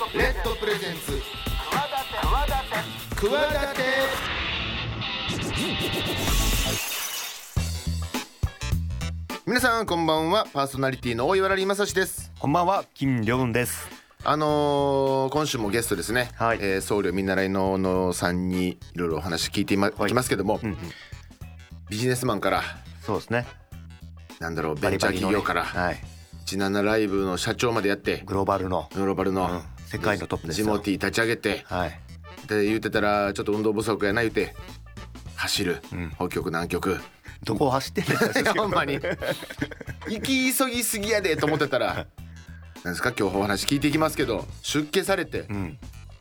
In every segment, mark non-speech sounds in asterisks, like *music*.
レッドプレゼンツ。企て皆さんこんばんは。パーソナリティの大岩良正史です。こんばんは金良雲です。あのー今週もゲストですね、はい。えー僧侶見習いの小野さんにいろいろお話聞いていま、きますけども、うんうんビジネスマンからそうですね。なんだろうベンチャー企業からはい。17ライブの社長までやってグローバルの。グローバルの、うん世界のトップですよ。ジモティ立ち上げてはい。で言ってたらちょっと運動不足やな言うて走る、うん。北極南極。どこを走ってんねん *laughs* ほんまに。行き急ぎすぎやでと思ってたらなんですか今日お話聞いていきますけど出家されてうん。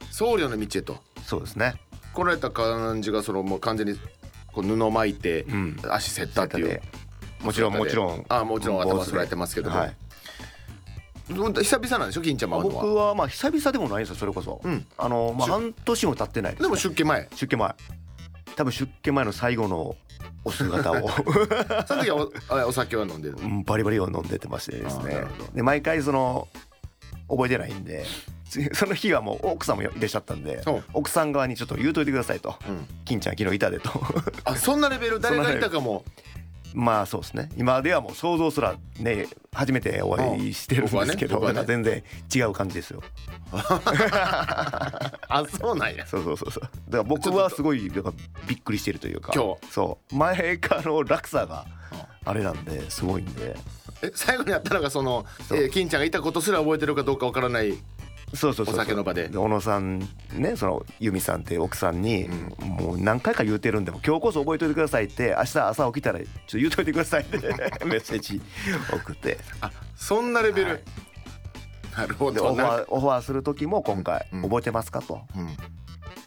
僧侶の道へと。そうですね。来られた感じがそのもう完全にこう布巻いてうん。足せったっていう、もちろんもちろん。あもちろん頭揃えてますけども、はい久々なんでしょ金ちゃん僕はまあ久々でもないんですよそれこそ。うん。あのまあ出半年も経ってないですでもね出家前。出家前。多分出家前の最後のお姿を。*laughs* その時はお酒は飲んでるうんバリバリを飲んでてましてですね。で毎回その覚えてないんでつその日はもう奥さんもいらっしゃったんで奥さん側にちょっと言うといてくださいと。うん「金ちゃん昨日いたで」と。あそんなレベル？誰がいたかもまあそうですね。今ではもう想像すらね初めてお会いしてるんですけど、うんねね。全然違う感じですよ。*laughs* あそうなんや。そうそうそうそう。だから僕はすごいびっくりしてるというか今日。そう。前からの落差があれなんですごいんで。え最後にあったのがその、えー金ちゃんがいたことすら覚えてるかどうかわからないそうそうそうお酒の場で。小野さんねその由美さんっていう奥さんに、もう何回か言うてるんでも今日こそ覚えておいてくださいって明日朝起きたらちょっと言うといてくださいって *laughs* メッセージ送って。あそんなレベル、はい。なるほでオフどなァーオファーする時も今回うん。覚えてますかと。うん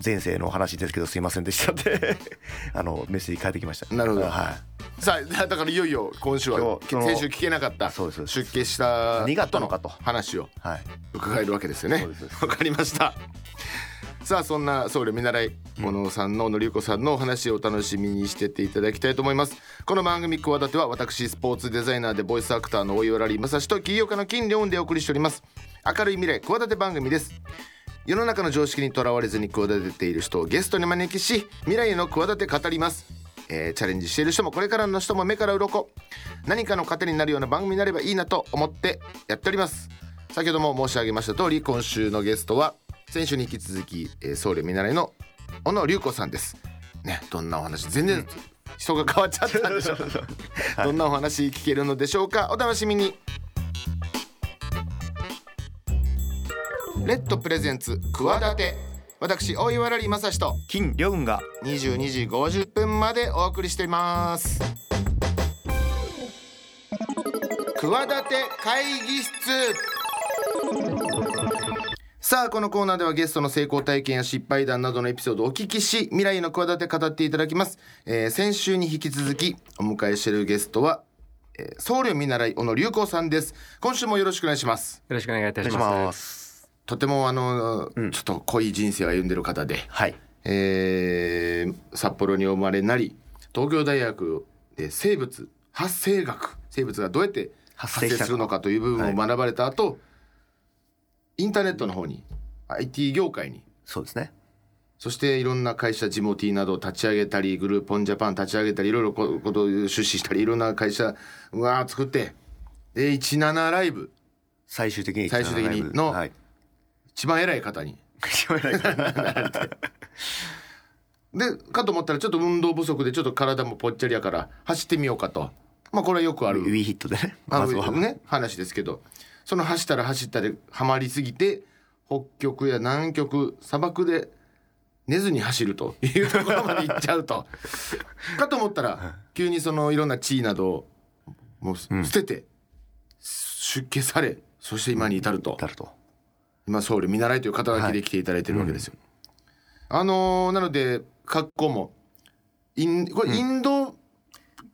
前世のお話ですけどすいませんでしたって。*laughs* あのメッセージ返ってきました。なるほど。はさあだからいよいよ今週は先週聞けなかった出家した何があったのかと。話をいはい。伺えるわけですよね。そうですわかりました。さあそんな僧侶見習い小野さんののりゆこさんのお話をお楽しみにしてていただきたいと思います。この番組「企て」は私スポーツデザイナーでボイスアクターの大岩良理正史と起業家の金良雲でお送りしております。明るい未来企て番組です世の中の常識にとらわれずに企てている人をゲストに招きし未来への企て語ります、えーチャレンジしている人もこれからの人も目から鱗。何かの糧になるような番組になればいいなと思ってやっております。先ほども申し上げました通り今週のゲストは先週に引き続き、えー僧侶見習いの小野隆子さんです。ねどんなお話全然人が変わっちゃったんでしょう。どんなお話聞けるのでしょうか。お楽しみにレッドプレゼンツ企て。私大岩良理正史と。金良雲が。22時50分までお送りしています。企て会議室。さあこのコーナーではゲストの成功体験や失敗談などのエピソードをお聞きし未来の企て語っていただきます、えー先週に引き続きお迎えしているゲストは、えー僧侶見習い小野隆光さんです。今週もよろしくお願いします。よろしくお願いいたします。とてもあの、うん。ちょっと濃い人生を歩んでる方ではい。えー札幌にお生まれになり東京大学で生物発生学生物がどうやって発生するのかという部分を学ばれた後、インターネットの方に IT 業界にそうですね。そしていろんな会社ジモティなどを立ち上げたりグループオンジャパン立ち上げたりいろいろこことを出資したりいろんな会社うわー作ってで17ライブ。最終的に最終的にのはい一番偉い方に。でかと思ったらちょっと運動不足でちょっと体もぽっちゃりやから走ってみようかと。まあこれはよくあるウィーヒットでね。あまずは。のね話ですけど。その走ったら走ったでハマりすぎて北極や南極砂漠で寝ずに走るというところまで行っちゃうと。*laughs* かと思ったら急にそのいろんな地位などをもう捨てて、出家されそして今に至ると。なると今僧侶見習いという肩書きで来ていただいてるわけですよ。あのーなので格好もインこれインド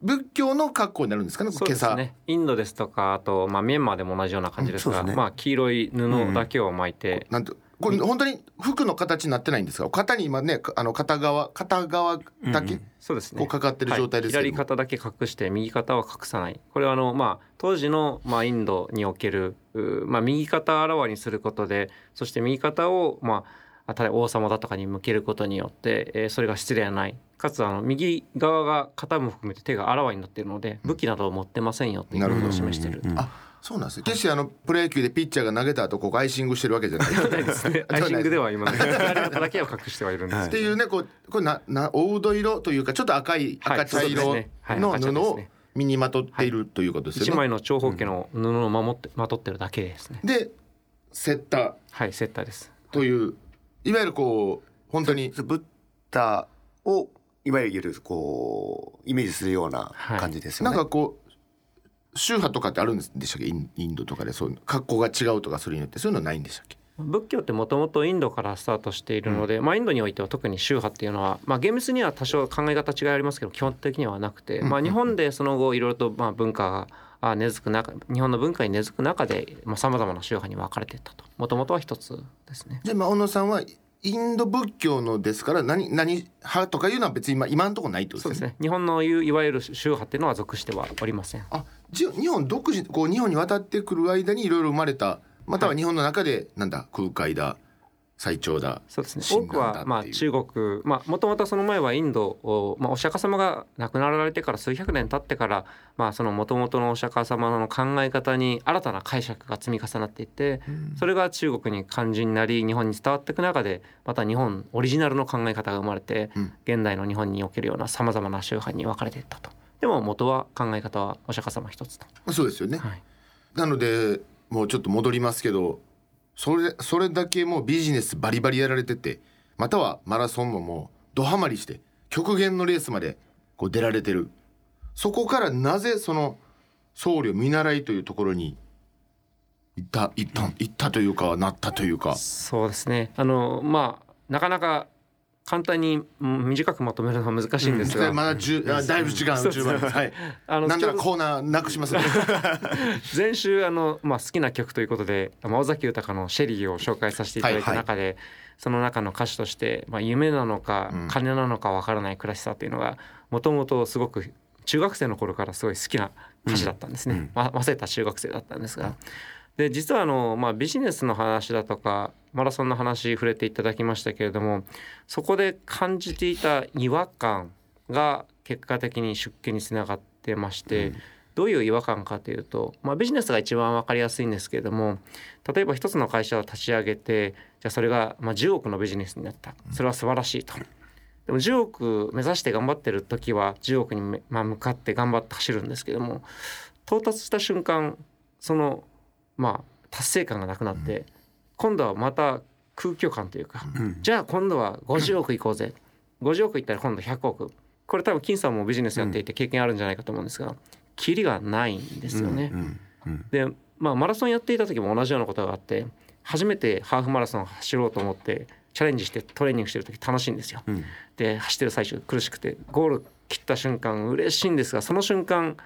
仏教の格好になるんですかね、そうですね。インドですとかあとまあミャンマーでも同じような感じですが、すね。まあ黄色い布だけを巻いて、なんとこれ本当に服の形になってないんですか？肩に今ねあの片側片側だけ、そうですね。こうかかってる状態ですけどはい、左肩だけ隠して右肩は隠さない。これはあの、まあ、当時の、まあ、インドにおける、うまあ、右肩をあらわにすることでそして右肩を、まあ、例えば王様だとかに向けることによって、えーそれが失礼はない。かつあの右側が肩も含めて手があらわになっているので武器などを持ってませんよということを示している。あそうなんですね決してあのプロ野球でピッチャーが投げた後ここアイシングしてるわけじゃない。ですね。*laughs* アイシングでは今ね、*laughs* だけは隠してはいるんですっていうねこうこれなな黄土色というかちょっと赤いはい赤茶色の布を身にまとっているということです一よね。枚の長方形の布を守ってまとってるだけですね。でセッター。はい、セッターです。といういわゆるこう本当にブッダをいわゆるこうイメージするような感じですよね。なんかこう宗派とかってあるんでしたっけ？インインドとかでそういう格好が違うとかそれによってそういうのないんでしたっけ？仏教ってもともとインドからスタートしているので、まあ、インドにおいては特に宗派っていうのは、まあ、厳密には多少考え方違いありますけど基本的にはなくて、まあ、日本でその後いろいろとまあ文化があ根付く中日本の文化に根付く中でさまざ、まな宗派に分かれていったと。もともとは一つですね。じゃあまあ小野さんはインド仏教のですから何何派とかいうのは別に今今のところないってことですすね。日本のいういわゆる宗派っていうのは属してはおりません。あじ日本独自こう日本に渡ってくる間にいろいろ生まれたまたは日本の中でなんだ空海だ最長だそうですね。親多くはまあ中国まあもともとその前はインドを、まあ、お釈迦様が亡くなられてから数百年経ってからまあそのもともとのお釈迦様の考え方に新たな解釈が積み重なっていってそれが中国に肝心になり日本に伝わっていく中でまた日本オリジナルの考え方が生まれてうん。現代の日本におけるようなさまざまな宗派に分かれていったと。でも元は考え方はお釈迦様一つと。そうですよね、はい。なのでもうちょっと戻りますけどそれそれだけもうビジネスバリバリやられててまたはマラソンももうドハマりして極限のレースまでこう出られてる。そこからなぜその僧侶見習いというところに行った行った行ったというかなったというか。そうですね。あのまあなかなか簡単にうん短くまとめるのは難しいんですが、まだ10あだいぶ時間中盤です。はい。あのなんならコーナーなくしますね。*laughs* 前週あの、まあ、好きな曲ということでまあ尾崎豊の「シェリー」を紹介させていただいた中で、その中の歌詞として、まあ、夢なのかうん。金なのかわからない暮らしさというのがもともとすごく中学生の頃からすごい好きな歌詞だったんですね、うん。ま忘れた中学生だったんですが。で実はあの、まあ、ビジネスの話だとかマラソンの話触れていただきましたけれどもそこで感じていた違和感が結果的に出家につながってまして、どういう違和感かというと、まあ、ビジネスが一番分かりやすいんですけれども例えば一つの会社を立ち上げてじゃあそれがまあ10億のビジネスになったそれは素晴らしいと。でも10億目指して頑張ってる時は10億にめまあ向かって頑張って走るんですけども到達した瞬間そのまあ達成感がなくなって、今度はまた空虚感というか、うん。じゃあ今度は50億いこうぜ。50億いったら今度100億。これ多分金さんもビジネスやっていて経験あるんじゃないかと思うんですがキリがないんですよね。うん。うん。でまあマラソンやっていた時も同じようなことがあって初めてハーフマラソン走ろうと思ってチャレンジしてトレーニングしてる時楽しいんですよ。うん。で走ってる最中苦しくてゴール切った瞬間嬉しいんですがその瞬間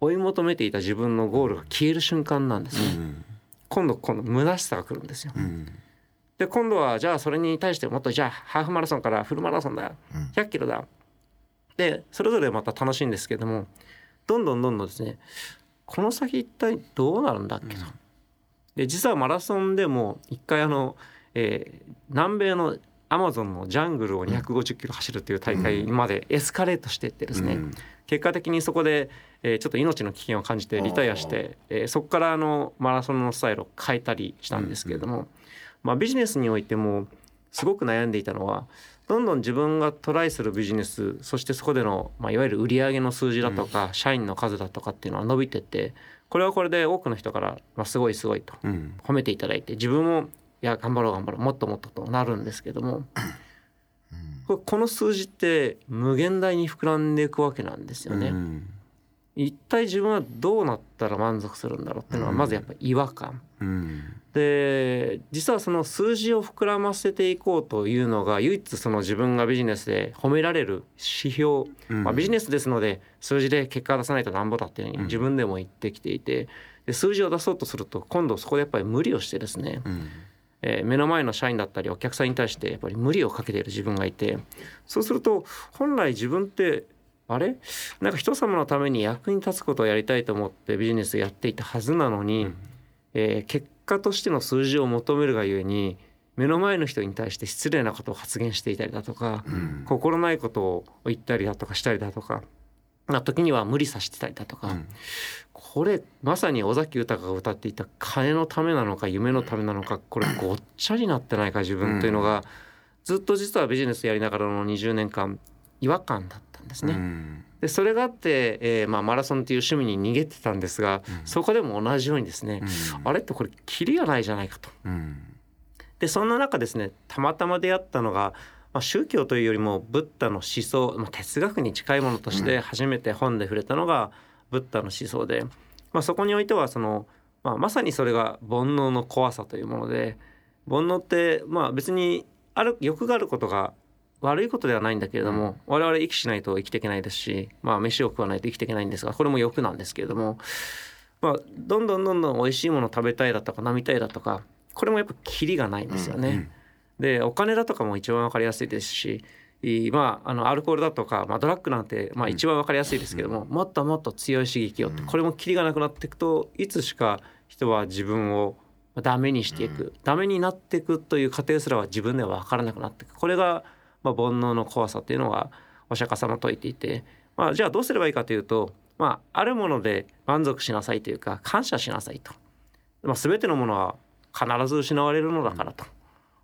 追い求めていた自分のゴールが消える瞬間なんですね。うん今度今度虚しさが来るんですよ。うん。で今度はじゃあそれに対してもっとじゃあハーフマラソンからフルマラソンだ。うん。100キロだ。でそれぞれまた楽しいんですけどもどんどんどんどんですねこの先一体どうなるんだっけと。で実はマラソンでも一回あの、えー南米のアマゾンのジャングルを250キロ走るっていう大会までエスカレートしていってですね、うん。結果的にそこで、えーちょっと命の危険を感じてリタイアして、えーそこからあのマラソンのスタイルを変えたりしたんですけれども、まあ、ビジネスにおいてもすごく悩んでいたのはどんどん自分がトライするビジネスそしてそこでの、まあ、いわゆる売上の数字だとか、社員の数だとかっていうのは伸びてってこれはこれで多くの人から、まあ、すごいすごいとうん。褒めていただいて自分もいや頑張ろう頑張ろうもっともっととなるんですけどもこの数字って無限大に膨らんでいくわけなんですよね。うん一体自分はどうなったら満足するんだろうっていうのはまずやっぱり違和感。うん。で実はその数字を膨らませていこうというのが唯一その自分がビジネスで褒められる指標、うん。まあ、ビジネスですので数字で結果を出さないとなんぼだっていうふうに自分でも言ってきていて。で数字を出そうとすると今度そこでやっぱり無理をしてですねうん。えー目の前の社員だったりお客さんに対してやっぱり無理をかけている自分がいて。そうすると本来自分ってあれ？なんか人様のために役に立つことをやりたいと思ってビジネスやっていたはずなのに、えー結果としての数字を求めるがゆえに目の前の人に対して失礼なことを発言していたりだとか、心ないことを言ったりだとかしたりだとか、まあ、時には無理させてたりだとか、これまさに尾崎豊が歌っていた金のためなのか夢のためなのかこれごっちゃになってないか自分というのが、ずっと実はビジネスやりながらの20年間違和感だった。んですね。うんでそれがあって、えーまあ、マラソンという趣味に逃げてたんですが、そこでも同じようにですね、あれってこれキリがないじゃないかと。うんでそんな中ですねたまたま出会ったのが、まあ、宗教というよりもブッダの思想、まあ、哲学に近いものとして初めて本で触れたのがブッダの思想で、まあ、そこにおいてはその、まあ、まさにそれが煩悩の怖さというもので煩悩ってまあ別にある欲があることが悪いことではないんだけれども、我々生きしないと生きていけないですし、まあ、飯を食わないと生きていけないんですがこれも欲なんですけれども、まあ、どんどんどんどん美味しいもの食べたいだとか飲みたいだとかこれもやっぱキリがないんですよね。でお金だとかも一番わかりやすいですしまあ、あのアルコールだとか、まあ、ドラッグなんて、まあ、一番わかりやすいですけども、もっともっと強い刺激をってこれもキリがなくなっていくといつしか人は自分をダメにしていく、ダメになっていくという過程すらは自分では分からなくなっていく。これが、まあ、煩悩の怖さっていうのはお釈迦様説いていて、まあ、じゃあどうすればいいかというと、まあ、あるもので満足しなさいというか感謝しなさいと、まあ、全てのものは必ず失われるのだからと。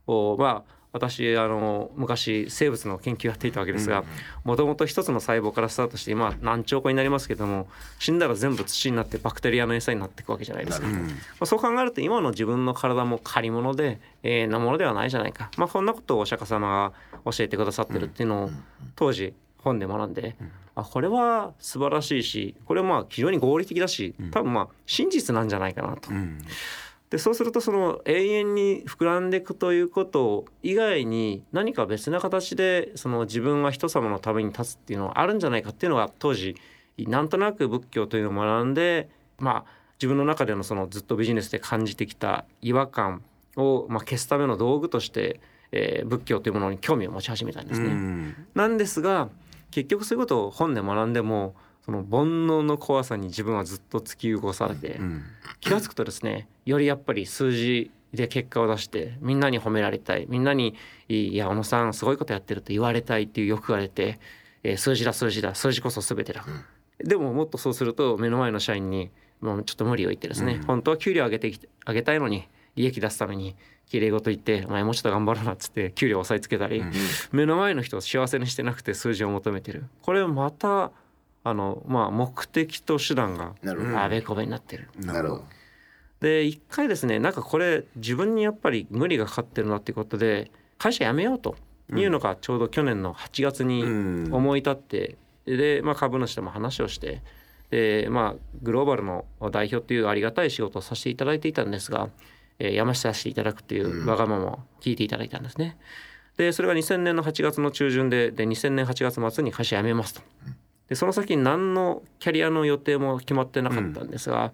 おまあ私あの昔生物の研究をやっていたわけですがもともと一つの細胞からスタートして今何兆個になりますけども死んだら全部土になってバクテリアの餌になっていくわけじゃないですか、まあ、そう考えると今の自分の体も借り物で永遠なものではないじゃないか、まあ、そんなことをお釈迦様が教えてくださってるっていうのを当時本で学んで、あこれは素晴らしいしこれはまあ非常に合理的だし多分まあ真実なんじゃないかなと。うんでそうするとその永遠に膨らんでいくということ以外に何か別な形でその自分は人様のために立つっていうのはあるんじゃないかっていうのが当時なんとなく仏教というのを学んでまあ自分の中でのそのずっとビジネスで感じてきた違和感をまあ消すための道具として、えー仏教というものに興味を持ち始めたんですね。うんなんですが結局そういうことを本で学んでもその煩悩の怖さに自分はずっと突き動かされて、うん。気が付くとですねよりやっぱり数字で結果を出してみんなに褒められたいみんなに「いや小野さんすごいことやってる」と言われたいっていう欲が出て、えー数字だ数字だ数字こそ全てだ、でももっとそうすると目の前の社員にもうちょっと無理を言ってですね、本当は給料上げてきてあげたいのに利益出すためにきれい事言って「お前もうちょっと頑張ろうな」っつって給料を押さえつけたり、目の前の人を幸せにしてなくて数字を求めてる。これまたあのまあ目的と手段があべこべになってる。なるほど。で一回ですねなんかこれ自分にやっぱり無理がかかってるなっていうことで会社辞めようというのがちょうど去年の8月にうん。思い立って、で、まあ、株主とも話をしてで、まあ、グローバルの代表っていうありがたい仕事をさせていただいていたんですが、えーさせていただくっていうわがままを聞いていただいたんですね。でそれが2000年の8月の中旬でで2000年8月末に会社辞めますと。でその先に何のキャリアの予定も決まってなかったんですが、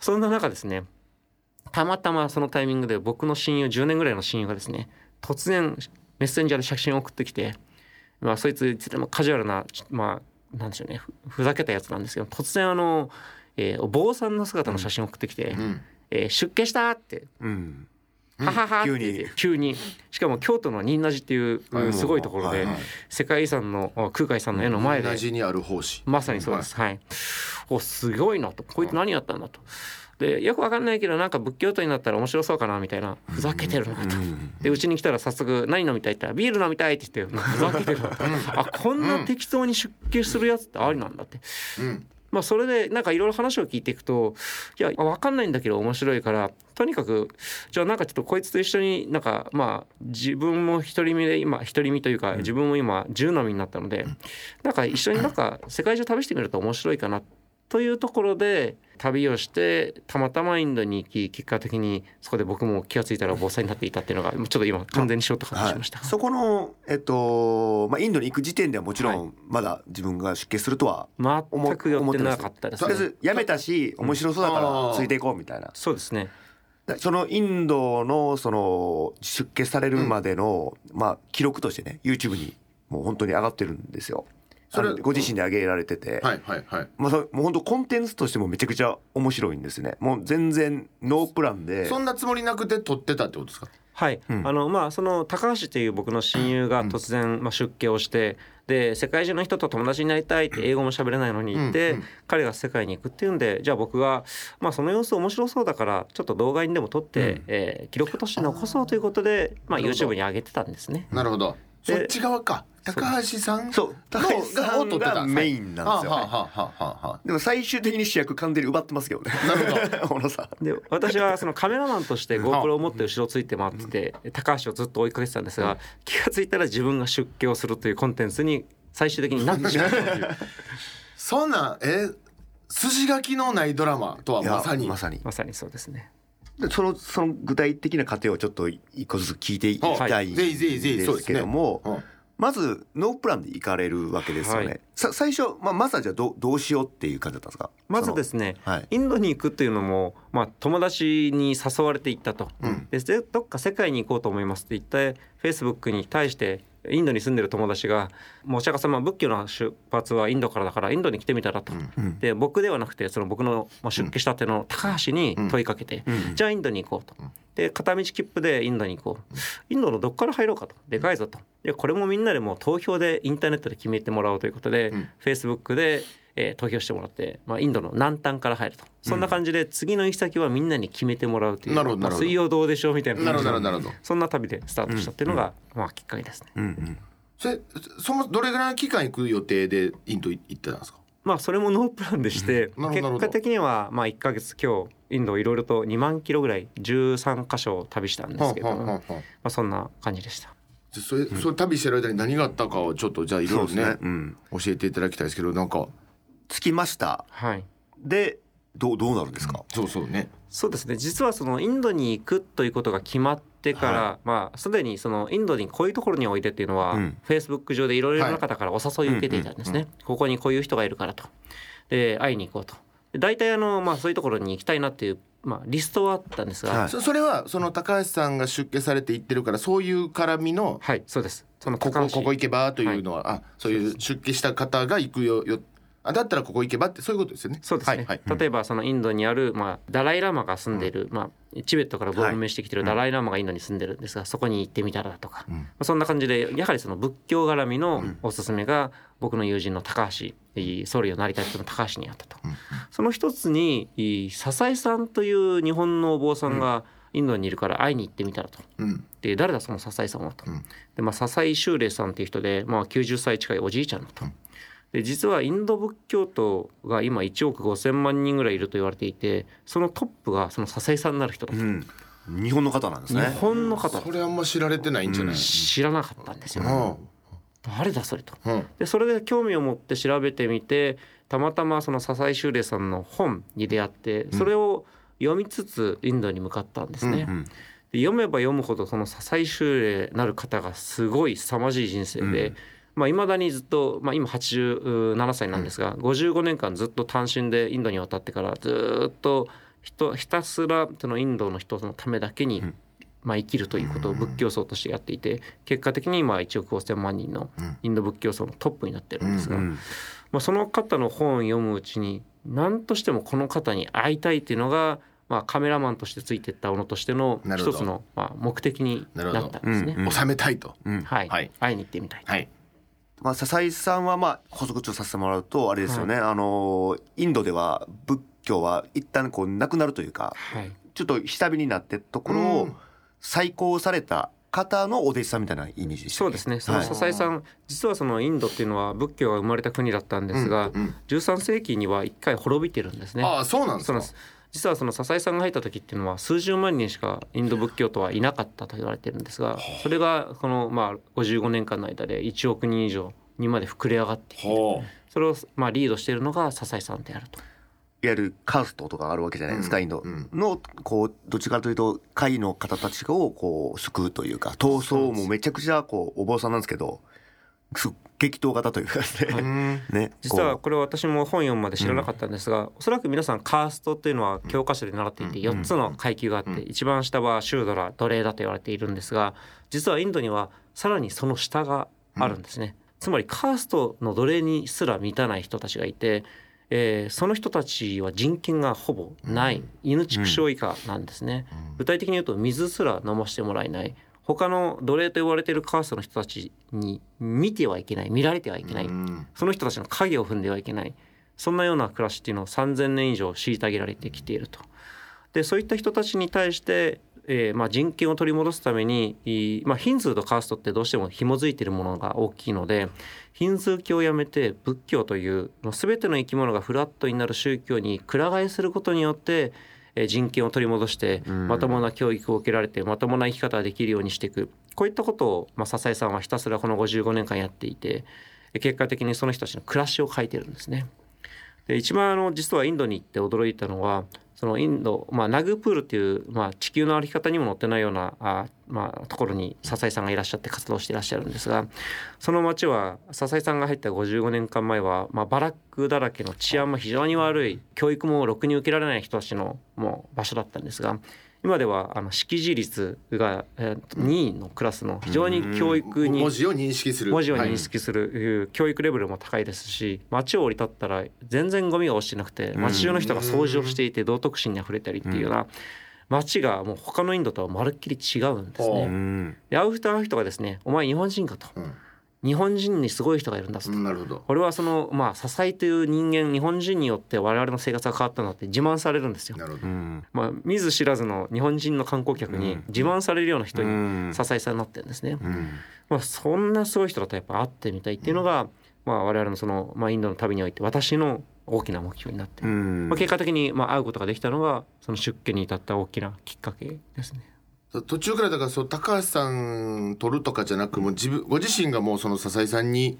そんな中ですねたまたまそのタイミングで僕の親友10年ぐらいの親友がですね突然メッセンジャーで写真を送ってきて、まあ、そいついつでもカジュアルなまあなんでしょうねふふざけたやつなんですけど突然あの、えーお坊さんの姿の写真を送ってきて「えー出家した!」ってうん「ははは」って。急に。急に。しかも京都の仁和寺っていうはい。すごいところで世界遺産のあ空海さんの絵の前で。同じにある奉仕。まさにそうです。はい。おすごいなと。こいつ何やったんだと。でよくわかんないけどなんか仏教徒になったら面白そうかなみたいな。ふざけてるなと。でうちに来たら早速何飲みたいって言ったらビール飲みたいって言ってふざけてるなと。あこんな適当に出家するやつってありなんだって。うんまあそれでなんかいろいろ話を聞いていくといやわかんないんだけど面白いからとにかくじゃあなんかちょっとこいつと一緒になんかまあ自分も独り身で今独り身というか自分も今10飲みになったのでなんか一緒になんか世界中旅してみると面白いかなというところで旅をしてたまたまインドに行き結果的にそこで僕も気が付いたら防災になっていたっていうのが *laughs* ちょっと今完全にショートカットしました。そこのえっとまあインドに行く時点ではもちろんまだ自分が出家するとは思全く寄ってなかったですね。とりあえずやめたし面白そうだからついていこうみたいな。そうですね。だそのインドのその出家されるまでの、まあ記録としてね YouTube にもう本当に上がってるんですよ。それご自身で上げられてて、はいはいはい。まあ、もう本当コンテンツとしてもめちゃくちゃ面白いんですね。もう全然ノープランで。そんなつもりなくて撮ってたってことですか？はい、うん。あのまあその高橋という僕の親友が突然、まあ、出家をしてで世界中の人と友達になりたいって英語も喋れないのに言って、うんうん。彼が世界に行くっていうんでじゃあ僕が、まあ、その様子面白そうだからちょっと動画にでも撮って、うん。えー記録として残そうということで、まあ、YouTube に上げてたんですね。なるほど。そでっち側か高橋さん？そう。高橋さんがメインなんですよ、はあはあはあはあはでも最終的に主役完全に奪ってますけどね。なるほど。*laughs* 小野さん。で私はそのカメラマンとして GoPro を持って後ろついて回ってて高橋をずっと追いかけてたんですが気が付いたら自分が出家をするというコンテンツに最終的になってしまったという。*laughs* そんなえ筋書きのないドラマとはまさに？まさに。まさに。そうですね。でそのその具体的な過程をちょっと一個ずつ聞いていきたいんぜひぜひぜひそうでけですすね。ども、うんまずノープランで行かれるわけですよね。はい。さ最初、まあ、まずはじゃあどうどうしようっていう感じだったんですか？まずですね、はい。インドに行くっていうのも、まあ、友達に誘われて行ったと、うん。ででどっか世界に行こうと思いますって言ってフェイスブックに対してインドに住んでる友達が「もうお釈迦様仏教の出発はインドからだからインドに来てみたら」と。うん。で僕ではなくてその僕のまあ出家したての高橋に問いかけて、うん。じゃあインドに行こうと。で片道切符でインドに行こう。インドのどっから入ろうかと。でかいぞと。でこれもみんなでもう投票でインターネットで決めてもらおうということで、うん。フェイスブックで、えー投票してもらって、まあ、インドの南端から入ると。そんな感じで次の行き先はみんなに決めてもらうというまあなるほどなるほど。水曜どうでしょうみたいななるほどなるほど。そんな旅でスタートしたっていうのが、まあ、きっかけですね。うんうん。それそもどれぐらいの期間行く予定でインド行ってたんですか？まあそれもノープランでして、結果的にはまあ1か月今日インドをいろいろと2万キロぐらい13箇所を旅したんですけどはあはあはあ。はああ、そんな感じでした。それそれ旅してる間に何があったかをちょっとじゃあいろいろねね。うん。教えていただきたいですけどなんか着きました。はい。でどうどうなるんですか？そうそうね。そうですね。実はそのインドに行くということが決まってから、まあすでにそのインドにこういうところにおいでっていうのは、うん。フェイスブック上でいろいろな方からお誘いを受けていたんですね、ここにこういう人がいるからと。で会いに行こうと。で大体あの、まあ、そういうところに行きたいなっていう、まあ、リストはあったんですが、ははい。い、そそれはその高橋さんが出家されて行ってるからそういう絡みのそうです。そのここここ行けばというのは、あそういう出家した方が行くよよあだったらここ行けばってそういうことですよね。そうですね、はいはい。例えばそのインドにある、まあ、ダライ・ラマが住んでいる、まあ、チベットからご運命してきてるダライ・ラマがインドに住んでるんですがそこに行ってみたらとか、うん。まあ、そんな感じでやはりその仏教絡みのおすすめが僕の友人の高橋総理をなりたい人の高橋にあったと、うん。その一つにい笹井さんという日本のお坊さんがインドにいるから会いに行ってみたらと。うん。で誰だその笹井さんはと。うん。でまあ笹井修礼さんっていう人で、まあ、90歳近いおじいちゃんだと。で実はインド仏教徒が今1億5,000万人ぐらいいると言われていてそのトップがその笹井さんになる人だと。うん。日本の方なんです日ね。本の方それあんま知られてないんじゃない、知らなかったんですよ、うん誰だそれと。うんでそれで興味を持って調べてみてたまたまその笹井修礼さんの本に出会ってそれを読みつつインドに向かったんですね。うんで読めば読むほどその笹井修礼なる方がすごい凄まじい人生で、うんまあ、未だにずっと、まあ、今87歳なんですが、55年間ずっと単身でインドに渡ってからずっと人ひたすらそのインドの人のためだけに、うん。まあ、生きるということを仏教僧としてやっていて結果的に今1億5,000万人のうん。インド仏教僧のトップになってるんですが、うん。まあ、その方の本を読むうちに何としてもこの方に会いたいっていうのが、まあ、カメラマンとしてついてった小野としての一つの、まあ、目的になったんですね。うん収めたいと。うん。はい、はい。会いに行ってみたい。はいまあ笹井さんはまあ補足ちょっとさせてもらうとあれですよね。あのインドでは仏教は一旦こうなくなるというかはいちょっと下火になってるところうをん再興された方のお弟子さんみたいなイメージそうですね。そのはい笹井さん、実はそのインドっていうのは仏教が生まれた国だったんですが、うんうん13世紀には一回滅びてるんですね。ああそうなんですかそうなんです。実はその笹井さんが入った時っていうのは数十万人しかインド仏教徒はいなかったと言われてるんですが、それがこのまあ55年間の間で1億人以上にまで膨れ上がってきて、ほそれをまあリードしているのが笹井さんであると。いわゆるカーストとかあるわけじゃないですか、うん。インド。うんのこうどっちかというと会の方たちをこう救うというか闘争もめちゃくちゃこうお坊さんなんですけどすっ激闘型というかね,、ね実はここれは私も本読むまで知らなかったんですが、おそらく皆さんカーストっていうのは教科書で習っていて4つの階級があって一番下はシュードラ奴隷だと言われているんですが実はインドにはさらにその下があるんですね。つまりカーストの奴隷にすら満たない人たちがいて、えーその人たちは人権がほぼない。犬畜生以下なんですね。具体的に言うと水すら飲ませてもらえない他の奴隷と呼ばれているカーストの人たちに見てはいけない見られてはいけない、うん。その人たちの影を踏んではいけない。そんなような暮らしっていうのを3,000年以上虐げられてきていると。でそういった人たちに対して、えーまあ、人権を取り戻すために、まあ、ヒンズーとカーストってどうしても紐づいているものが大きいのでヒンズー教をやめて仏教というもう全ての生き物がフラットになる宗教にくら替えすることによってえー人権を取り戻してまともな教育を受けられてまともな生き方ができるようにしていくこういったことを、まあ、笹井さんはひたすらこの55年間やっていてえー結果的にその人たちの暮らしを書いてるんですね。で一番あの実はインドに行って驚いたのはそのインド、まあ、ナグプールっていう、まあ、地球の歩き方にも載ってないようなあ、まあ、ところに笹井さんがいらっしゃって活動していらっしゃるんですがその町は笹井さんが入った55年間前は、まあ、バラックだらけの治安も非常に悪い教育もろくに受けられない人たちのもう場所だったんですが今ではあの識字率が、えー2位のクラスの非常に教育に文字を認識する。文字を認はい識する、教育レベルも高いですし街を降り立ったら全然ゴミが落ちてなくて街中の人が掃除をしていて道徳心にあふれたりっていうような街がもう他のインドとはまるっきり違うんですほね。うん。で会う人会う人がですね「お前日本人か」と。うん「日本人にすごい人がいるんだぞ」と。なるほど。これはそのまあ支えという人間日本人によって我々の生活が変わったんだって自慢されるんですよ。なるほど。うん。まあ、見ず知らずの日本人の観光客に自慢されるような人うにん。支えさんになってるんですね。うん。まあ、そんなすごい人だとやっぱ会ってみたいっていうのが、まあ、我々のその、まあ、インドの旅において私の大きな目標になって、うん。まあ、結果的にまあ会うことができたのがその出家に至った大きなきっかけですね。途中からだからそう高橋さん取るとかじゃなくもう自分ご自身がもうその笹井さんに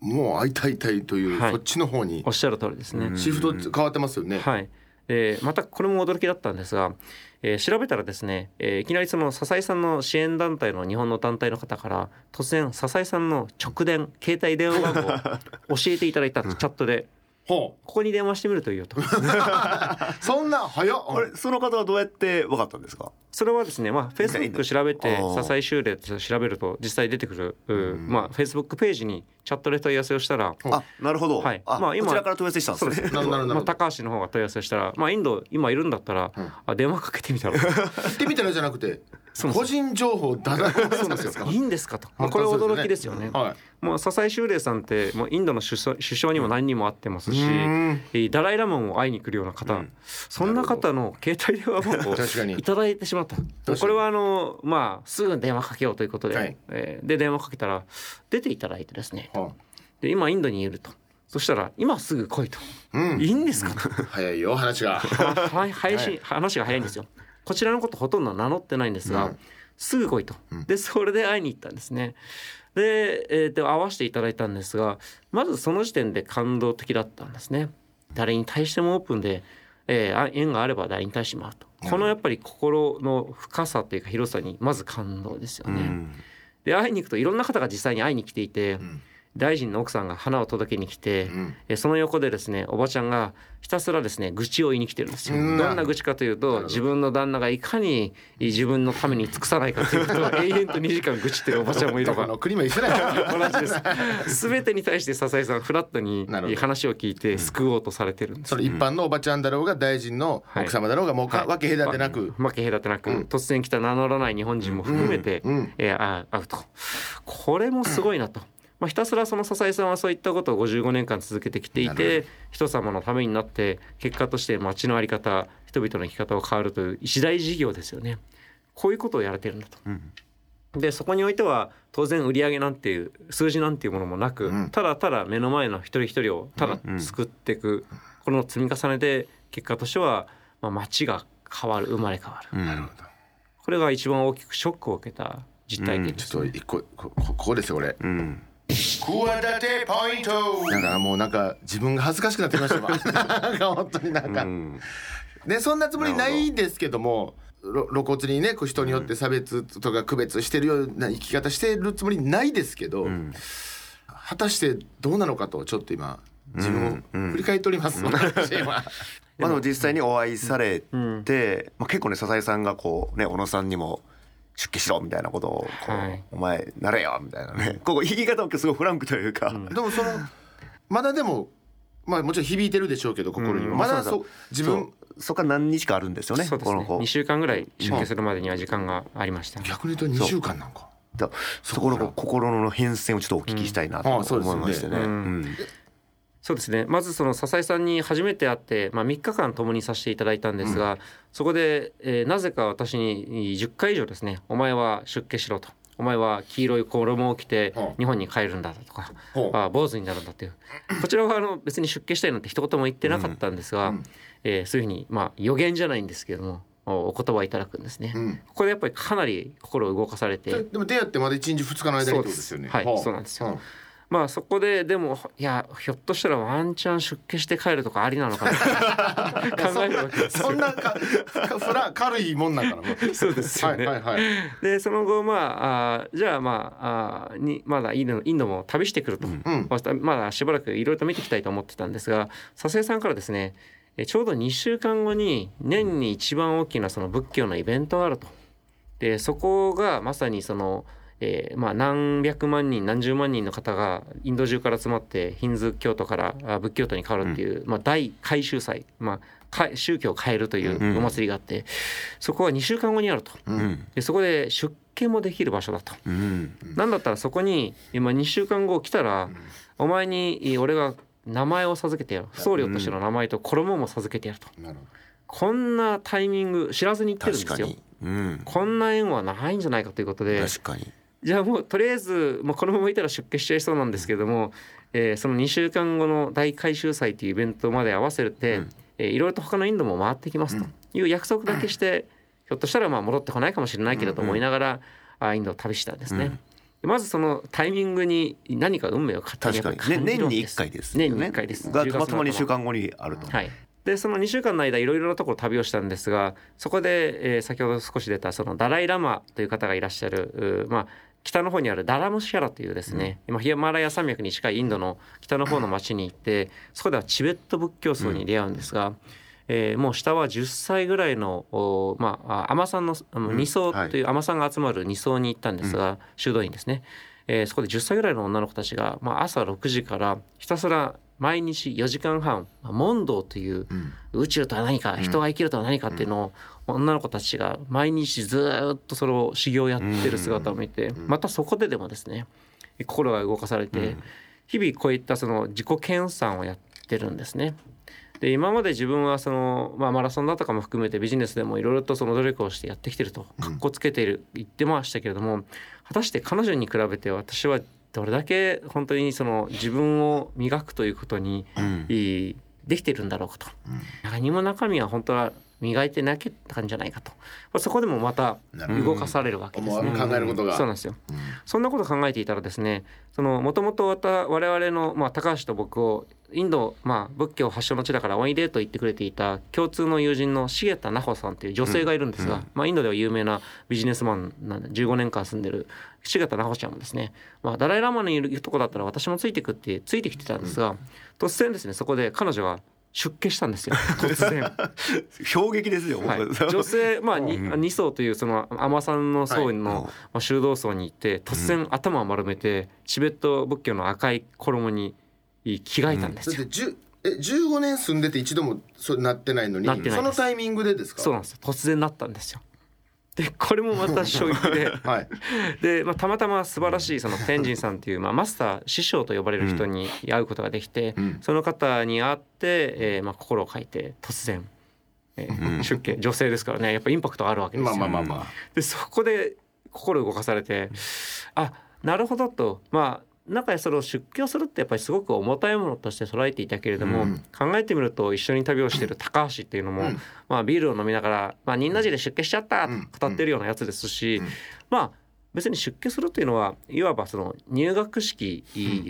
もう会いたいたいという、はい。そっちの方におっしゃる通りですね。シフト変わってますよね、はい。でまたこれも驚きだったんですが、えー調べたらですね、えーいきなりその笹井さんの支援団体の日本の団体の方から突然笹井さんの直電携帯電話番号を教えていただいたんですチャットでほここに電話してみるといいよと。う *laughs* そんな早っ。あれその方はどうやって分かったんですか？それはですね、まあ、フェイスブック調べて笹井修礼って調べると実際出てくる、うまあ、フェイスブックページにチャットで問い合わせをしたら、あなるほど、はい。あ、まあ今こちらから問い合わせしたんですね。なるほどなるほど。まあ、高橋の方が問い合わせしたら、まあ、インド今いるんだったら、あ電話かけてみたら *laughs* 行ってみたらじゃなくて個人情報だなそうなんですかいいんですかと、まあ、これ驚きですよね。はい。もう笹井修礼さんってもうインドの首相首相にも何人も会ってますし、ダライ・ラマンを会いに来るような方、そんな方の携帯電話番号を確かに。いただいてしまった。これはあのまあすぐ電話かけようということで、はい。えーで電話かけたら出ていただいてですねはで今インドにいると。そしたら今すぐ来いと、うん。いいんですか？と早いよ話が。*laughs* はは配信話が早いんですよ。こちらのことほとんど名乗ってないんですが、うん。すぐ来いと。でそれで会いに行ったんですね。で,、えーで会わせていただいたんですがまずその時点で感動的だったんですね。誰に対してもオープンで、えーあ縁があれば誰に対しても会うと。このやっぱり心の深さというか広さにまず感動ですよね、うん。で会いに行くといろんな方が実際に会いに来ていて、ん大臣の奥さんが花を届けに来て、ん。えその横でですねおばちゃんがひたすらですね愚痴を言いに来てるんですよ。うん。どんな愚痴かというと自分の旦那がいかに自分のために尽くさないかということを *laughs* 永遠と2時間愚痴ってるおばちゃんもいれば。どこの国も一緒だよ。同じです。全てに対して笹井さんフラットに話を聞いて救おうとされてるんです。そ。の一般のおばちゃんだろうが大臣の奥様だろうがもうか、はい。わけ隔てなく、ま負け隔てなく、突然来た名乗らない日本人も含めて、うん。うん。えーあ会うと。これもすごいなと。まあ、ひたすらその笹井さんはそういったことを55年間続けてきていなて人様のためになって結果として街の在り方人々の生き方を変わるという一大事業ですよね。こういうことをやれてるんだと。でそこにおいては当然売上なんていう数字なんていうものもなく、うん。ただただ目の前の一人一人をただ救っていく、この積み重ねで結果としては、まあ、街が変わる生まれ変わる、なるほど。これが一番大きくショックを受けた実体験です、ちょっと一個ここここですよこれ。うんだからもうなんか自分が恥ずかしくなってきましたわなんか本当になんか、うん。ねそんなつもりないですけどもろ露骨にねこう人によって差別とか区別してるような生き方してるつもりないですけど、果たしてどうなのかとちょっと今自分を振り返っております、私今。*laughs* まあ、でも実際にお会いされて、うん。まあ、結構ね笹井さんがこうね小野さんにも出家しろみたいなことをこう、はい。お前なれよみたいなね。*laughs* ここ言い方もすごいフランクというか、でもそのまだでもまあもちろん響いてるでしょうけど心には、うん。まだそう自分そそこから何日かあるんですよねそうですね。この子。2週間ぐらい出家するまでには時間がありました逆に言うと2週間なんか。だそこの心の変遷をちょっとお聞きしたいなと思いましてね。うんうんそうですね。まずその笹井さんに初めて会って、まあ、3日間共にさせていただいたんですが、そこで、えーなぜか私に10回以上ですね「お前は出家しろ」と「お前は黄色い衣を着てはあ日本に帰るんだ」とかほうあ坊主になるんだっていう。こちらはあの別に出家したいなんて一言も言ってなかったんですが、うん。えーそういうふうにまあ予言じゃないんですけれどもおお言葉いただくんですね。うん。ここでやっぱりかなり心を動かされて。ででも出会ってまだ1日2日の間にってことですよね。はいそうなんですよまあそこででもいやひょっとしたらワンチャン出家して帰るとかありなのかな。*laughs* 考えるわけですよ。そんなかかフラ軽いもんなんかなもうそうですよね。はいはいはい。でその後まああーじゃあまああーにまだインドインドも旅してくると、うん。まだしばらくいろいろと見ていきたいと思ってたんですが笹江さんからですねえちょうど2週間後に年に一番大きなその仏教のイベントがあると。でそこがまさにその、えーまあ、何百万人何十万人の方がインド中から集まってヒンズー教徒からあ仏教徒に変わるっていう、まあ、大改宗祭、まあか、宗教を変えるというお祭りがあって、そこは2週間後にあると。うん。でそこで出家もできる場所だと。うん。なんだったらそこに今2週間後来たら、お前に俺が名前を授けてやる。僧侶としての名前と衣も授けてやると。こんなタイミング知らずに言ってるんですよ。こんな縁はないんじゃないかということで確かにじゃあもうとりあえず、まあ、このままいたら出家しちゃいそうなんですけれども、えーその2週間後の大改修祭というイベントまで合わせて、うん。えーいろいろと他のインドも回ってきますという約束だけして、ひょっとしたらまあ戻ってこないかもしれないけれどと思いながら、あインドを旅したんですね。まずそのタイミングに何か運命を勝手に確かに、ね、やっぱ感じる年に1わけです。回ですよね。年に1回です。が10たまたま2月の頭週間後にあると、はい、でその2週間の間いろいろなところ旅をしたんですがそこで、えー先ほど少し出たそのダライ・ラマという方がいらっしゃる、まあ、北の方にあるダラムシャラというですね、今ヒマラヤ山脈に近いインドの北の方の町に行ってそこではチベット仏教僧に出会うんですが、えーもう下は10歳ぐらいの、まあ、さんの二層という尼さんが集まる二層に行ったんですが、修道院ですね、えーそこで10歳ぐらいの女の子たちが、まあ、朝6時からひたすら毎日4時間半まあ問答という宇宙とは何か人が生きるとは何かっていうのを女の子たちが毎日ずーっとそれを修行やってる姿を見てまたそこででもですね心が動かされて日々こういったその自己研鑽をやってるんですね。で今まで自分はその、まあ、マラソンだとかも含めてビジネスでもいろいろとその努力をしてやってきてるとかっこつけている言ってましたけれども果たして彼女に比べて私はどれだけ本当にその自分を磨くということにできてるんだろうかと、何も中身は本当は磨いてなかったんじゃないかと。そこでもまた動かされるわけですね。思わぬ考えることが。そうなんですよ。そんなこと考えていたらですねそのもともと我々の、まあ、高橋と僕をインド、まあ、仏教発祥の地だからおいでと言ってくれていた共通の友人の重田奈穂さんという女性がいるんですが、まあ、インドでは有名なビジネスマンなんで15年間住んでる重田奈穂ちゃんもですね、まあ、ダライ・ラマのいるとこだったら私もついてくってついてきてたんですが、突然ですねそこで彼女は出家したんですよ。突然。*laughs* 衝撃ですよ、はい。僕、女性 *laughs* まあに二層というその尼さんの層の、修道層に行って突然頭を丸めてチベット仏教の赤い衣に着替えたんですよ。だって10え15年住んでて一度もそうなってないのにそのタイミングでですか？そうなんですよ。突然なったんですよ。でこれもまた衝撃で。*laughs* はい。で、まあ、たまたま素晴らしいその天神さんっていう、まあ、マスター師匠と呼ばれる人に会うことができて、うん。その方に会って、えーまあ、心を書いて突然、えー出家。女性ですからね。やっぱインパクトあるわけですまよ。あまあまあまあ。でそこで心動かされてあなるほどと。まあ中でそれを出家をするってやっぱりすごく重たいものとして捉えていたけれども、考えてみると一緒に旅をしている高橋っていうのも、まあ、ビールを飲みながら「まあ、仁和寺で出家しちゃった」と語ってるようなやつですし、まあ別に出家するというのはいわばその入学式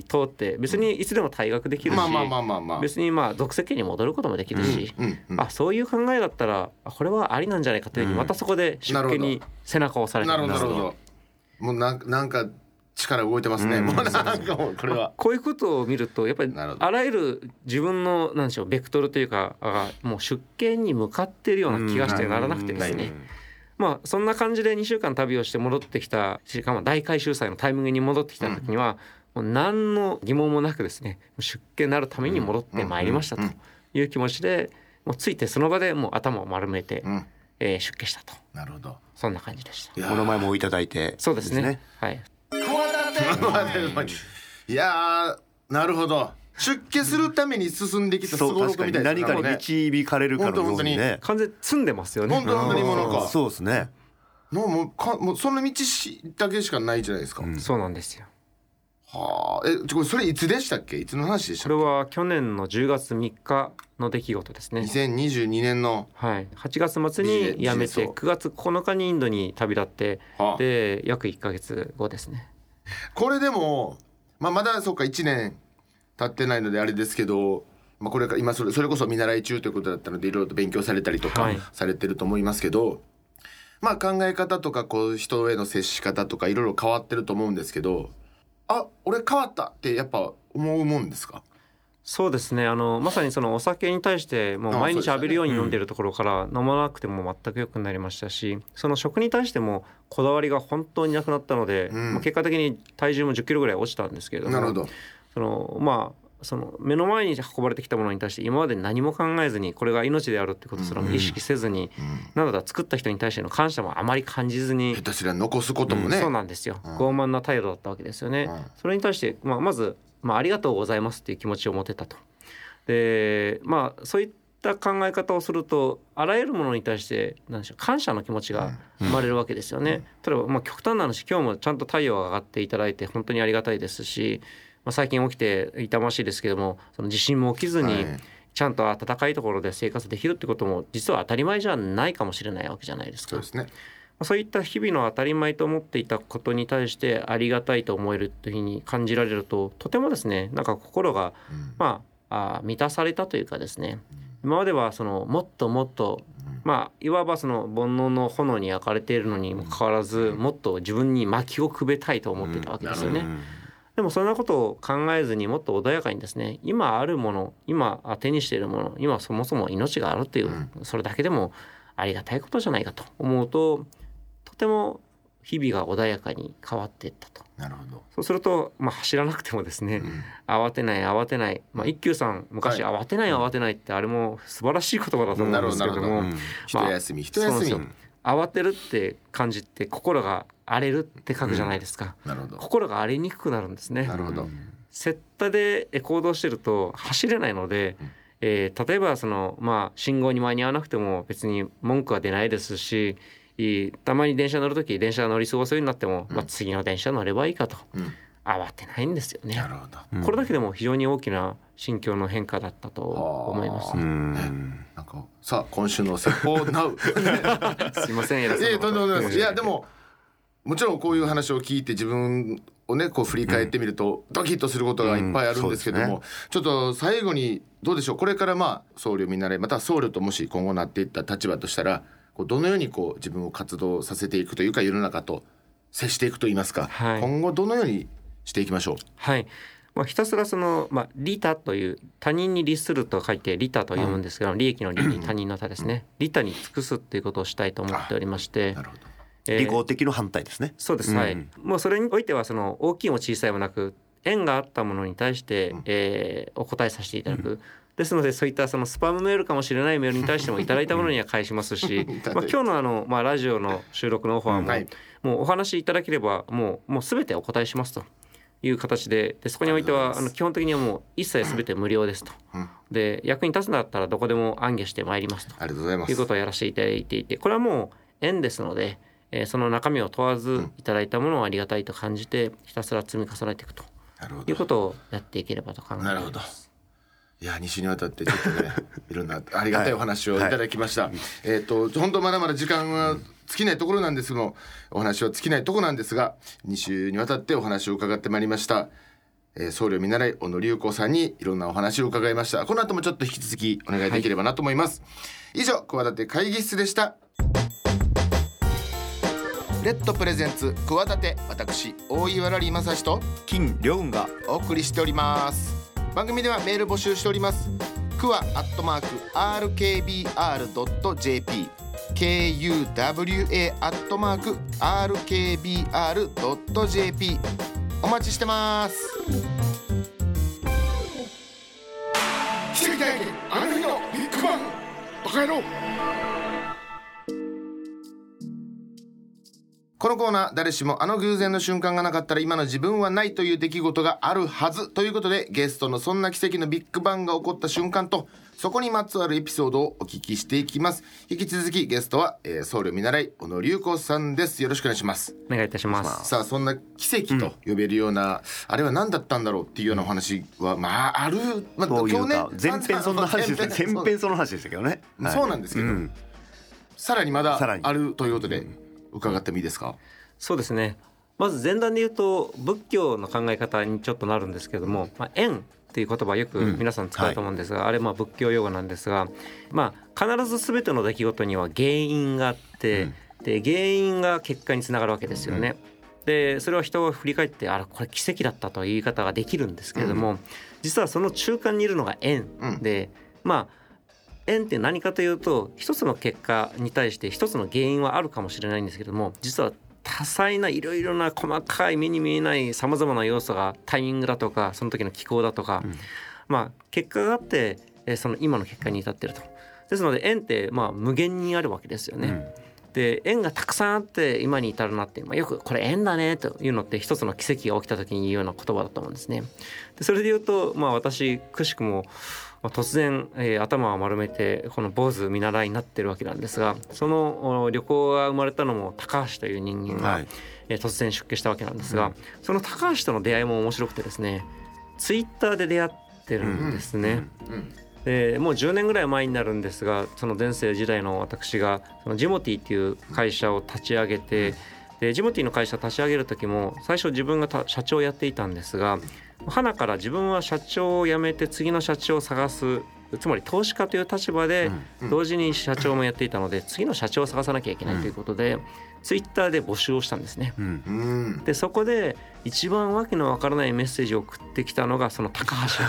通って別にいつでも退学できるし、まあまあまあまあまあ。別にまあ俗世間に戻ることもできるし、うん。うん。あそういう考えだったらあこれはありなんじゃないかというふうにまたそこで出家に背中を押されたなるほどなるほど。どもうなんなんか力動いてますね、うん。もうなんかもうこれは。こういうことを見るとやっぱりあらゆる自分のなんでしょうベクトルというかがもう出見に向かっているような気がしてならなくてですね、まあそんな感じで2週間旅をして戻ってきたしかも大回収祭のタイミングに戻ってきた時には、もう何の疑問もなくですね出家になるために戻ってまいりましたという気持ちでもうついてその場でもう頭を丸めて、うん。えー出家したと。なるほど。そんな感じでした。いやお名前もいただいて。そうですね。はいいやーなるほど。出家するために進んできたすそうごろくみたいな確かに。何かに導かれるかのようにね。完全に積んでますよね。本当本当にもうなんかそうですね。もうもうかもうその道しだけしかないじゃないですか、そうなんですよ。はあ。えちょこれそれいつでしたっけ？いつの話でしたっこれは去年の10月3日の出来事ですね。け2022年の。はい、8月末に辞めて9月9日にインドに旅立ってはあ。で約1か月後ですねこれでも、まあ、まだそうか1年経ってないのであれですけど、まあ、これから今それそれこそ見習い中ということだったのでいろいろと勉強されたりとかはい。されてると思いますけど、まあ考え方とかこう人への接し方とかいろいろ変わってると思うんですけどあ俺変わったってやっぱ思うもんですか？そうですね。あのまさにそのお酒に対してもう毎日浴びるように飲んでるところから飲まなくても全く良くなりましたしその食に対してもこだわりが本当になくなったので、うん。まあ結果的に体重も1 0キロぐらい落ちたんですけれどもそのまあその目の前に運ばれてきたものに対して今まで何も考えずにこれが命であるってことすらも意識せずに、なので作った人に対しての感謝もあまり感じずに。下手すりゃ残すこともね、そうなんですよ、うん。傲慢な態度だったわけですよね、うん。それに対して、まあ、まず、まあ、ありがとうございますっていう気持ちを持てたと。でまあそういった考え方をするとあらゆるものに対して何でしょう感謝の気持ちが生まれるわけですよね、例えば、まあ、極端な話今日もちゃんと太陽が上がっていただいて本当にありがたいですし、まあ、最近起きて痛ましいですけどもその地震も起きずに、はい。ちゃんと暖かいところで生活できるってことも実は当たり前じゃないかもしれないわけじゃないですか。そうですね。まあそういった日々の当たり前と思っていたことに対してありがたいと思えるというふうに感じられるととてもですねなんか心が、まああー満たされたというかですね今まではそのもっともっとまあいわばその煩悩の炎に焼かれているのにもかかわらずもっと自分に薪をくべたいと思っていたわけですよね。でもそんなことを考えずにもっと穏やかにですね今あるもの今手にしているもの今そもそも命があるっていう、それだけでもありがたいことじゃないかと思うととても日々が穏やかに変わっていったと。なるほど。そうすると、まあ、走らなくてもですね、慌てない慌てない、まあ、一休さん昔、はい。慌てない慌てないってあれも素晴らしい言葉だと思うんですけれども、なるほどなる一休み一休み、慌てるって感じって心が荒れるって書くじゃないですか、なるほど。心が荒れにくくなるんですね。なるほど、セッタで行動してると走れないので、えー例えばその、まあ、信号に間に合わなくても別に文句は出ないですしいいたまに電車乗る時電車乗り過ごすようになっても、まあ、次の電車乗ればいいかと、うん慌てないんですよね。な。るほど。これだけでも非常に大きな心境の変化だったと思います。うん。なんかさあ今週の説法ナウ *laughs* すいません、偉そういやでもないです。いやでもちろんこういう話を聞いて自分をねこう振り返ってみるとドキッとすることがいっぱいあるんですけども、うんちょっと最後にどうでしょう？これからまあ僧侶見習いまたは僧侶ともし今後なっていった立場としたらこうどのようにこう自分を活動させていくというか世の中と接していくといいますか、はい。今後どのようにしていきましょう。はい。まあ、ひたすらその、まあ、利他という他人に利すると書いて利他と読むんですけど、利益の利に他人の他ですね。利他に尽くすっていうことをしたいと思っておりまして。なるほど。えー利己的の反対ですね。そうです、うん。はいもうそれにおいてはその大きいも小さいもなく縁があったものに対して、えーお答えさせていただく、ですのでそういったそのスパムメールかもしれないメールに対してもいただいたものには返しますし、*laughs* まあ、今日のあの、まあ、ラジオの収録のオファーも、はい。もうお話しいただければもうもう全てお答えしますという形ででそこにおいてはあの基本的にはもう一切全て無料ですと。うん。で役に立つんだったらどこでも暗下してまいりますと。ありがとうございます。ということをやらせていただいていてこれはもう縁ですので、えーその中身を問わずいただいたものをありがたいと感じてひたすら積み重ねていくと。なるほど。いうことをやっていければと考えてなるほど。いや2週にわたってちょっとね *laughs* いろんなありがたいお話をい。ただきました、えっ、と本当まだまだ時間は尽きないところなんですけどお話は尽きないところなんですが2週にわたってお話を伺ってまいりました、えー、僧侶見習い小野隆子さんにいろんなお話を伺いました。この後もちょっと引き続きお願いできればなと思います、以上企て会議室でした。レッドプレゼンツ企て私大岩良正史と金良雲がお送りしております。番組ではメール募集しております。クワアットマーク RKBR.jp KUWA アットマーク RKBR.jp お待ちしてます。奇跡体験あの日のビッグバン。バカ野郎。このコーナー誰しもあの偶然の瞬間がなかったら今の自分はないという出来事があるはず。ということでゲストのそんな奇跡のビッグバンが起こった瞬間とそこにまつわるエピソードをお聞きしていきます。引き続きゲストは、えー、僧侶見習い小野隆子さんです。よろしくお願いします。お願いいたします。さあそんな奇跡と呼べるような、うん、あれは何だったんだろうっていうようなお話はまあある、まあ、今日ね前編そんな話です *laughs* 前編その話でしたけどね、はい、そうなんですけど、うん、さらにまだあるということで、うん。伺ってもいいですか？そうですね。まず前段で言うと仏教の考え方にちょっとなるんですけども、まあ、縁っていう言葉よく皆さん使うと思うんですが、うんはい、あれまあ仏教用語なんですが、まあ、必ず全ての出来事には原因があって、うん、で原因が結果につながるわけですよね。うん、でそれは人が振り返ってあらこれ奇跡だったという言い方ができるんですけれども、実はその中間にいるのが縁で、まあ縁って何かというと一つの結果に対して一つの原因はあるかもしれないんですけども実は多彩ないろいろな細かい目に見えないさまざまな要素がタイミングだとかその時の気候だとか、うん、まあ結果があってその今の結果に至ってると。ですので縁ってまあ無限にあるわけですよね。うんで縁がたくさんあって今に至るなって、まあ、よくこれ縁だねというのって一つの奇跡が起きた時に言うような言葉だと思うんですね。でそれで言うと、まあ、私くしくもまあ、突然、えー、頭を丸めてこの坊主見習いになってるわけなんですがその旅行が生まれたのも高橋という人間が、はい、えー、突然出家したわけなんですが、うん、その高橋との出会いも面白くてですねツイッターで出会ってるんですね。うん。うんでもう10年ぐらい前になるんですがその前世時代の私がそのジモティっていう会社を立ち上げてでジモティの会社立ち上げる時も最初自分が社長をやっていたんですが花から自分は社長を辞めて次の社長を探すつまり投資家という立場で同時に社長もやっていたので次の社長を探さなきゃいけないということでツイッターで募集をしたんですね。でそこで一番わけのわからないメッセージを送ってきたのがその高橋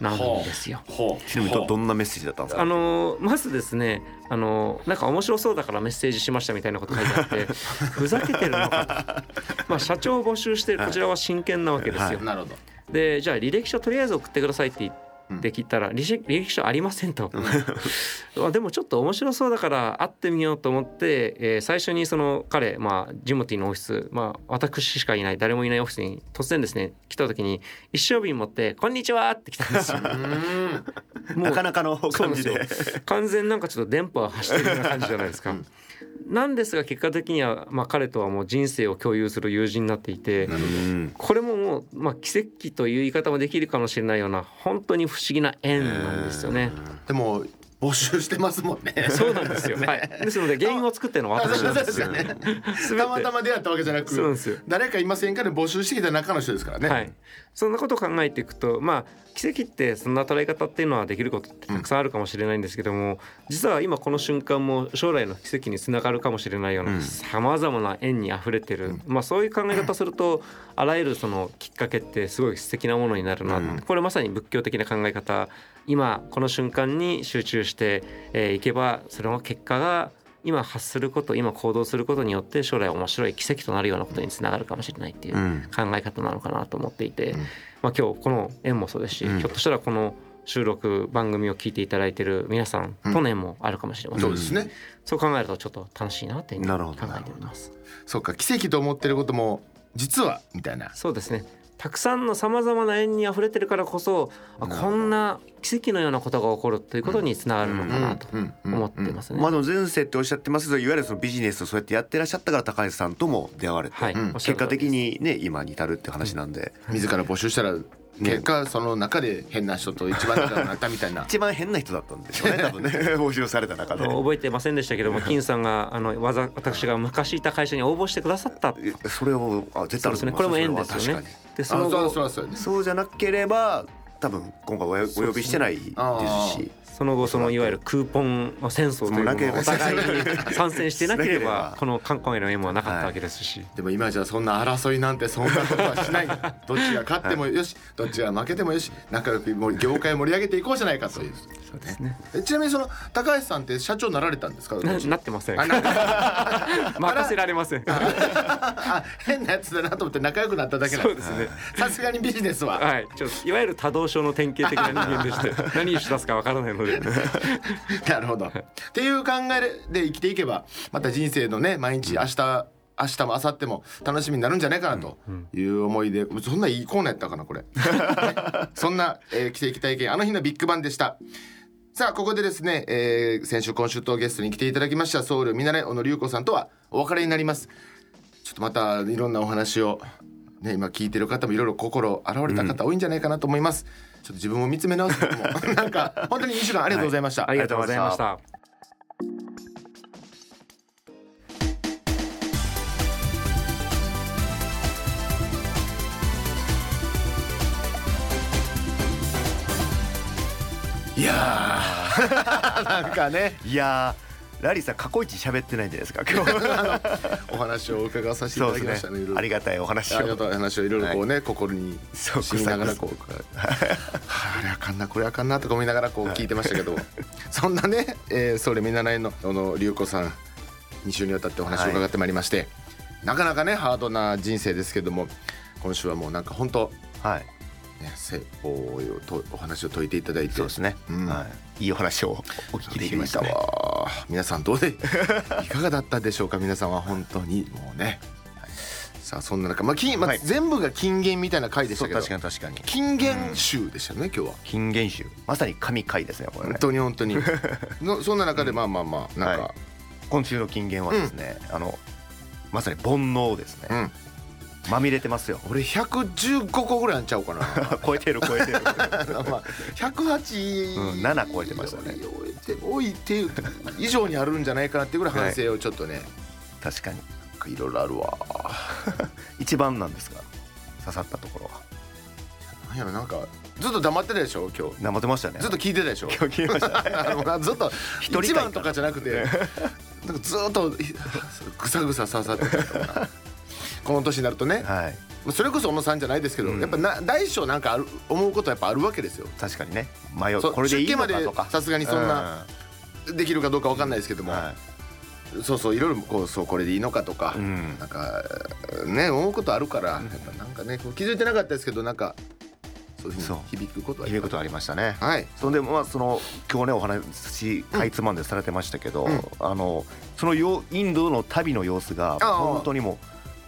なんですよ。*laughs* ちなみにどんなメッセージだったんですか？あのまずですねあのなんか面白そうだからメッセージしましたみたいなこと書いてあって *laughs* ふざけてるのかまあ社長を募集してこちらは真剣なわけですよ。なるほどでじゃあ履歴書とりあえず送ってくださいって言って。で聞いたら履歴書ありませんと *laughs* でもちょっと面白そうだから会ってみようと思って、えー、最初にその彼、まあ、ジモティのオフィス、まあ、私しかいない誰もいないオフィスに突然ですね来た時に一升瓶持って「こんにちは!」って来たんですよ。*laughs* なかなかの感じで完全なんかちょっと電波走ってるような感じじゃないですか。うんなんですが結果的には、まあ、彼とはもう人生を共有する友人になっていてこれももう、まあ、奇跡という言い方もできるかもしれないような本当に不思議な縁なんですよね。でも募集してますもんね。そうなんですよ。*laughs* はい。ですので原因を作ってるのは私なんですよ。ね、たまたま出会ったわけじゃなく、誰かいませんかで募集してきた中の人ですからね。はい。そんなことを考えていくと、まあ奇跡ってそんな捉え方っていうのはできることってたくさんあるかもしれないんですけども、うん、実は今この瞬間も将来の奇跡につながるかもしれないようなさまざまな縁にあふれてる、うん、まあそういう考え方するとあらゆるそのきっかけってすごい素敵なものになるな、うん、これまさに仏教的な考え方今この瞬間に集中してい、えー、けばそれの結果が今発すること今行動することによって将来面白い奇跡となるようなことにつながるかもしれないっていう考え方なのかなと思っていて、うん、まあ、今日この縁もそうですし、うん、ひょっとしたらこの収録番組を聞いていただいている皆さんとの縁もあるかもしれません、うん、そうですね。そう考えるとちょっと楽しいなって考えております。そうか奇跡と思ってることも実はみたいな。そうですねたくさんのさまざまな縁にあふれてるからこそこんな奇跡のようなことが起こるということにつながるのかなと思ってますね。まあ前世っておっしゃってますけどいわゆるそのビジネスをそうやってやってらっしゃったから高橋さんとも出会われて、はい、結果的にね今に至るって話なんで、自ら募集したら結果その中で変な人と一番仲良くなったみたいな。*laughs* 一番変な人だったんでしょうね多分ね。*laughs* 募集された中で。覚えてませんでしたけども金さんがあのわざ私が昔いた会社に応募してくださった。それをあ絶対あるですね。これも縁ですよね。でそのそうじゃなければ多分今回おお呼びしてないですしその後そのいわゆるクーポン戦争というのもお互いに参戦してなければこの韓国への縁もなかったわけですし、でも今じゃそんな争いなんてそんなことはしない。*laughs* どっちが勝ってもよしどっちが負けてもよし仲良くもう業界を盛り上げていこうじゃないかという。そうですね。えちなみにその高橋さんって社長になられたんですか？ななってません。*laughs* 任せられません。あ変なやつだなと思って仲良くなっただけなんですね。さすがにビジネスは。はい。ちょっといわゆる多動症の典型的な人間でして *laughs* 何にし出すかわからないので *laughs* なるほど。っていう考えで生きていけばまた人生のね毎日明日明日も明後日も楽しみになるんじゃないかなという思いで、そんないいコーナーやったかなこれ、*laughs* ね。そんな、えー、奇跡体験あの日のビッグバンでした。さあここでですね、えー先週今週とゲストに来ていただきました僧侶見習い小野龍子さんとはお別れになります。ちょっとまたいろんなお話をね今聞いてる方もいろいろ心洗われた方多いんじゃないかなと思います、ちょっと自分を見つめ直すことも *laughs* なんか本当に2週間ありがとうございました、ありがとうございました。いやー。*laughs* なんかね。いやーラリーさん過去一喋ってないんじゃないですか？*laughs* 今日。お話を伺わさせていただきましたねいろいろ。ありがたいお話を。ありがたい話をいろいろこうね、心にそうしみながらこう、はあ、あれあかんなこれあかんなとか思いながらこう聞いてましたけど、そんなね、えー、それ見習いの小野龍子さん2週にわたってお話を伺ってまいりまして、なかなかねハードな人生ですけども今週はもうなんか本当はいね説法をとお話を解いていただいて。そうですね、うん。はい、いいお話をお聞きできましたね。わ。皆さんどうで *laughs* いかがだったでしょうか？皆さんは本当にもうね。さあそんな中、まあ金まあはい。全部が金言みたいな回でしたけど。確かに確かに。金言集でしたね、今日は。金言集。まさに神回ですねこれ本ね。当に本当に。*laughs* のそんな中でまあまあまあなんか、はい。今週の金言はですね、あのまさに煩悩ですね、うんまみれてますよ。俺115個ぐらいあんちゃうかな。超えてる超えてる。*laughs* まあ108、うん7超えてましたね。置いて置いて以上にあるんじゃないかなっていうぐらい反省をちょっとね、確かに。いろいろあるわ。*laughs* 一番なんですが刺さったところは。なんやろなんかずっと黙ってたでしょ今日。生ってましたね。ずっと聞いてたでしょ。今日聞きましたね。*laughs* あのずっと一人会一番とかじゃなくてなんかずっとぐさぐさ刺さってたこの年になるとね。はい。それこそ小野さんじゃないですけど、うん。やっぱな大小なんかある思うことはやっぱあるわけですよ。確かにね。迷う。これでいいのかとか。さすがにそんなできるかどうかわかんないですけども、うんはそうそういろいろこうそうこれでいいのかとか、うん。なんかね思うことあるから、やっぱなんかね気づいてなかったですけどなんかそういうふうそう。に響くことは響くことありましたね。はい。そんでまあその今日ねお話かいつまんでされてましたけど、うん。あのそのよインドの旅の様子が本当にもう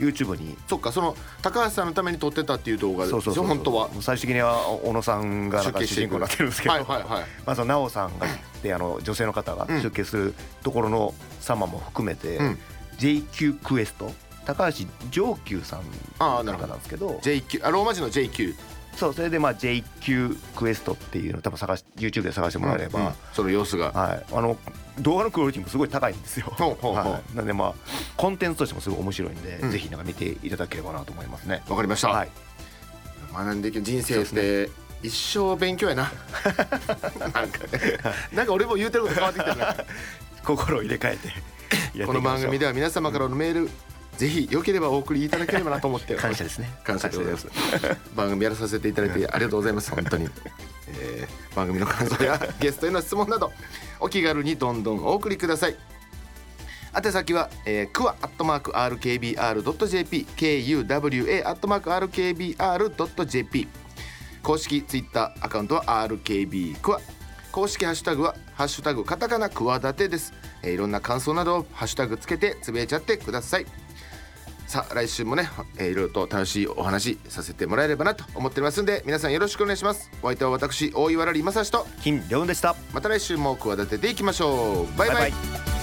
YouTube に。そっかその高橋さんのために撮ってたっていう動画でそうそうそう本当は。最終的には小野さんが主人公になってるんですけど、はいはいはい。まあその奈緒さんがであの女性の方がうん。出家するところの様も含めて、うん。JQ クエスト高橋上級さん方ああなるほど。なんですけど。JQ あローマ字の JQ そうそれでまあ JQ クエストっていうのを多分探し YouTube で探してもらえれば、うんその様子が。はい、あの動画のクオリティもすごい高いんですよ。ほうほうほうはい、なんでまあコンテンツとしてもすごい面白いんで、うん。ぜひなんか見ていただければなと思いますね。わかりました、はい、学んでいく人生って一生勉強やな。*laughs* なんか。ねなんか俺も言うてること変わってきてるな。心を入れ替えてこの番組では皆様からのメールぜひ良ければお送りいただければなと思って感謝ですね。感謝でございます。番組やらさせていただいてありがとうございます。本当に、えー番組の感想やゲストへの質問などお気軽にどんどんお送りください。宛先は、えー、クワアットマーク RKBR.jp KUWA アットマーク RKBR.jp 公式ツイッターアカウントは RKB クワ公式ハッシュタグは「ハッシュタグカタカナクワダテ」です、えーいろんな感想などをハッシュタグつけてつぶやいちゃってくださいさあ来週もね、えーいろいろと楽しいお話させてもらえればなと思ってますんで皆さんよろしくお願いします。お相手は私大岩良理正史と。金良雲でした。また来週も企てていきましょう。バイバイ。バイバイ